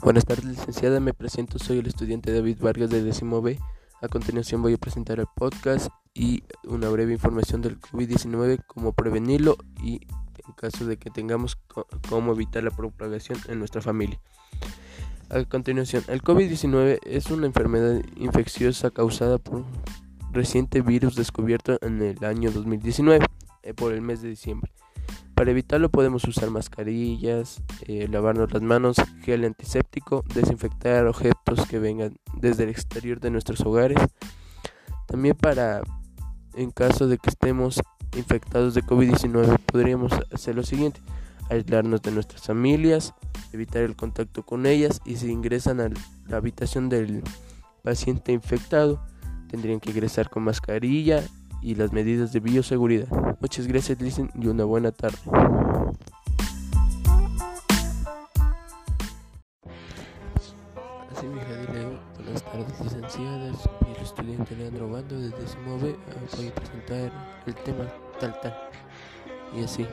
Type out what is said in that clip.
Buenas tardes, licenciada. Me presento, soy el estudiante David Vargas de décimo B. A continuación voy a presentar el podcast y una breve información del COVID-19, cómo prevenirlo y en caso de que tengamos cómo evitar la propagación en nuestra familia. A continuación, el COVID-19 es una enfermedad infecciosa causada por un reciente virus descubierto en el año 2019, eh, por el mes de diciembre. Para evitarlo podemos usar mascarillas, eh, lavarnos las manos, gel antiséptico, desinfectar objetos que vengan desde el exterior de nuestros hogares. También para, en caso de que estemos infectados de COVID-19, podríamos hacer lo siguiente. Aislarnos de nuestras familias, evitar el contacto con ellas y si ingresan a la habitación del paciente infectado, tendrían que ingresar con mascarilla y las medidas de bioseguridad. Muchas gracias, Listen, y una buena tarde. Así mi hija buenas tardes licenciadas, y el estudiante Leandro Bando desde B voy a presentar el tema tal tal y así.